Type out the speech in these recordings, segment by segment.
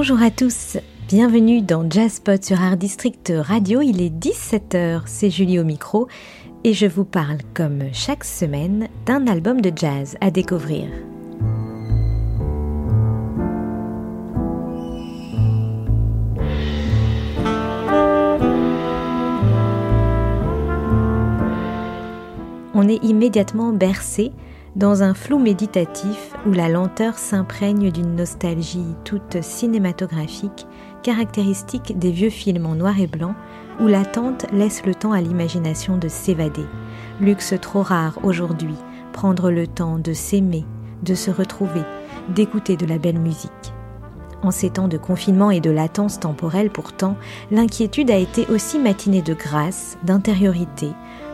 Bonjour à tous, bienvenue dans Jazzpot sur Art District Radio, il est 17h, c'est Julie au micro et je vous parle comme chaque semaine d'un album de jazz à découvrir. On est immédiatement bercé dans un flou méditatif où la lenteur s'imprègne d'une nostalgie toute cinématographique, caractéristique des vieux films en noir et blanc, où l'attente laisse le temps à l'imagination de s'évader. Luxe trop rare aujourd'hui, prendre le temps de s'aimer, de se retrouver, d'écouter de la belle musique. En ces temps de confinement et de latence temporelle pourtant, l'inquiétude a été aussi matinée de grâce, d'intériorité,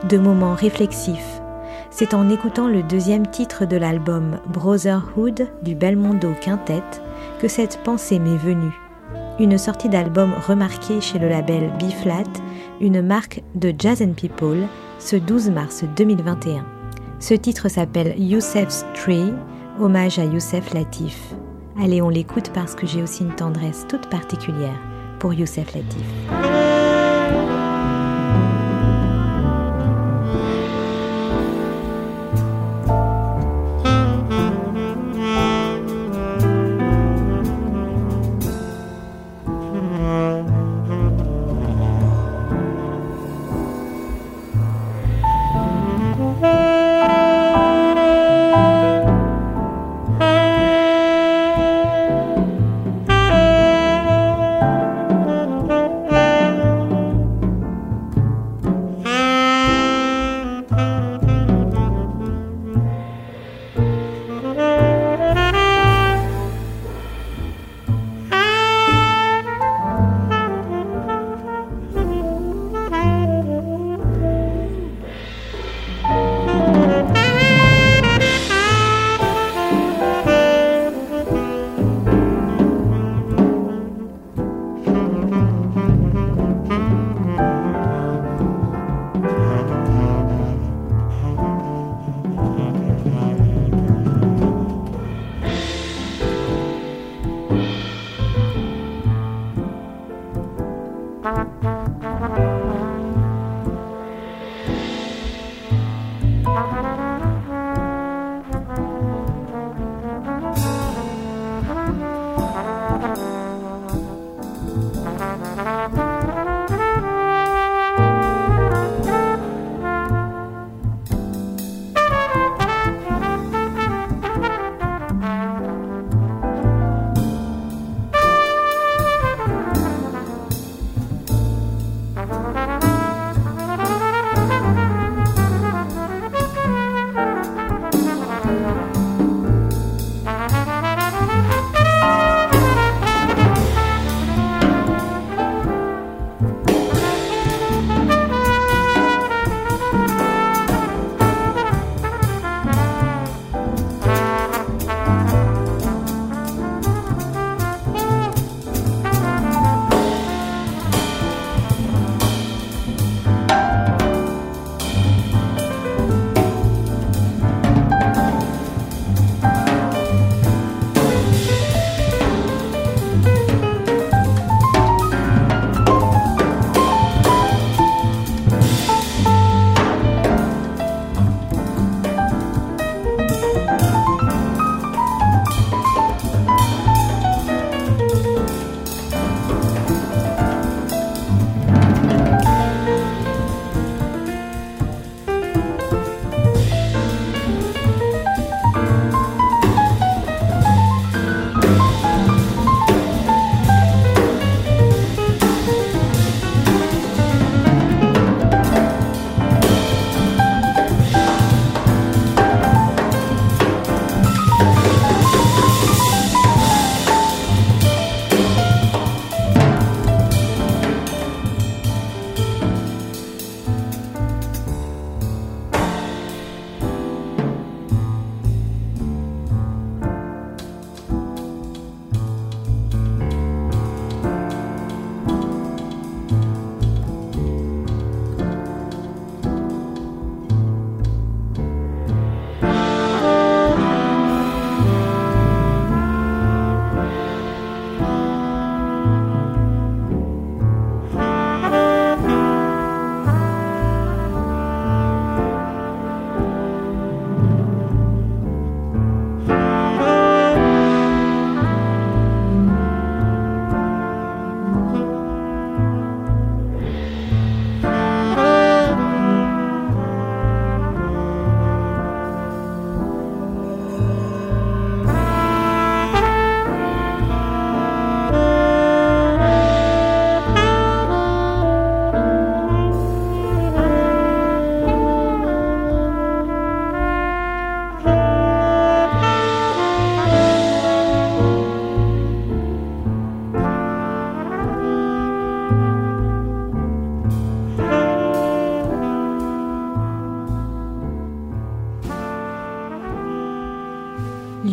de moments réflexifs, c'est en écoutant le deuxième titre de l'album Brotherhood du Belmondo Quintet que cette pensée m'est venue. Une sortie d'album remarquée chez le label B-Flat, une marque de Jazz and People, ce 12 mars 2021. Ce titre s'appelle Youssef's Tree, hommage à Youssef Latif. Allez, on l'écoute parce que j'ai aussi une tendresse toute particulière pour Youssef Latif.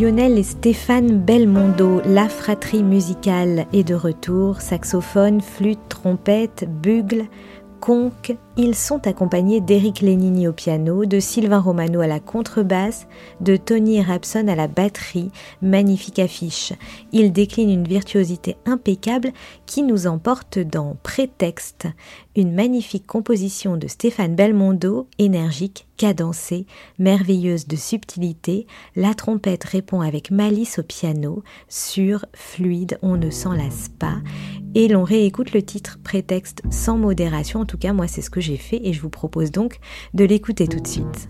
Lionel et Stéphane Belmondo, la fratrie musicale. Est de retour, saxophone, flûte, trompette, bugle, conque, ils sont accompagnés d'Éric Lénini au piano, de Sylvain Romano à la contrebasse, de Tony Rapson à la batterie. Magnifique affiche. Ils déclinent une virtuosité impeccable qui nous emporte dans Prétexte, une magnifique composition de Stéphane Belmondo, énergique, cadencée, merveilleuse de subtilité. La trompette répond avec malice au piano, sur, fluide, on ne s'en lasse pas. Et l'on réécoute le titre Prétexte sans modération. En tout cas, moi, c'est ce que j'ai fait et je vous propose donc de l'écouter tout de suite.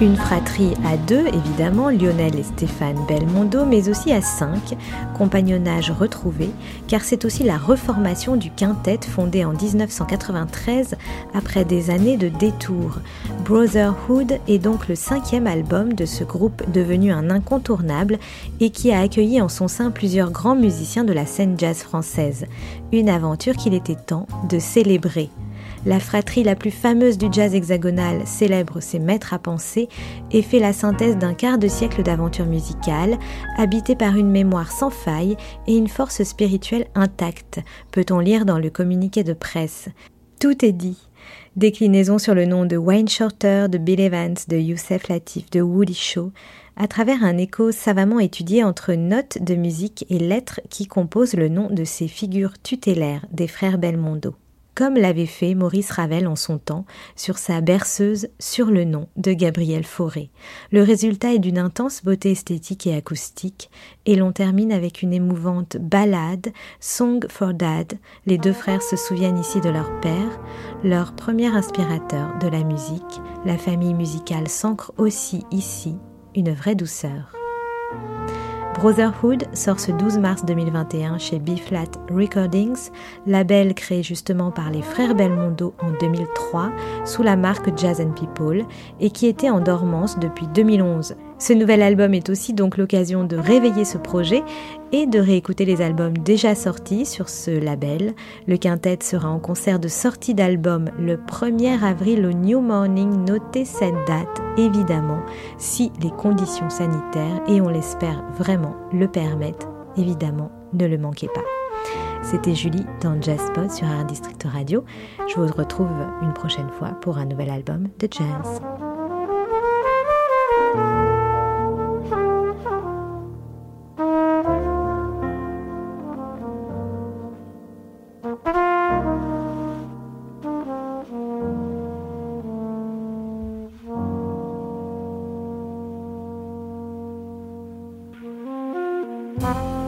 Une fratrie à deux, évidemment, Lionel et Stéphane Belmondo, mais aussi à cinq, compagnonnage retrouvé, car c'est aussi la reformation du quintet fondé en 1993 après des années de détours. Brotherhood est donc le cinquième album de ce groupe devenu un incontournable et qui a accueilli en son sein plusieurs grands musiciens de la scène jazz française. Une aventure qu'il était temps de célébrer. La fratrie la plus fameuse du jazz hexagonal célèbre ses maîtres à penser et fait la synthèse d'un quart de siècle d'aventure musicale, habité par une mémoire sans faille et une force spirituelle intacte, peut-on lire dans le communiqué de presse. Tout est dit. Déclinaison sur le nom de Wayne Shorter, de Bill Evans, de Youssef Latif, de Woody Shaw, à travers un écho savamment étudié entre notes de musique et lettres qui composent le nom de ces figures tutélaires des frères Belmondo comme l'avait fait Maurice Ravel en son temps sur sa berceuse Sur le nom de Gabriel Fauré. Le résultat est d'une intense beauté esthétique et acoustique, et l'on termine avec une émouvante ballade, Song for Dad. Les deux frères se souviennent ici de leur père, leur premier inspirateur de la musique. La famille musicale s'ancre aussi ici une vraie douceur. Brotherhood sort ce 12 mars 2021 chez B-Flat Recordings, label créé justement par les frères Belmondo en 2003 sous la marque Jazz and People et qui était en dormance depuis 2011. Ce nouvel album est aussi donc l'occasion de réveiller ce projet et de réécouter les albums déjà sortis sur ce label. Le quintet sera en concert de sortie d'album le 1er avril au New Morning. Notez cette date, évidemment, si les conditions sanitaires, et on l'espère vraiment, le permettent. Évidemment, ne le manquez pas. C'était Julie dans Jazzpod sur Art District Radio. Je vous retrouve une prochaine fois pour un nouvel album de jazz. Bye.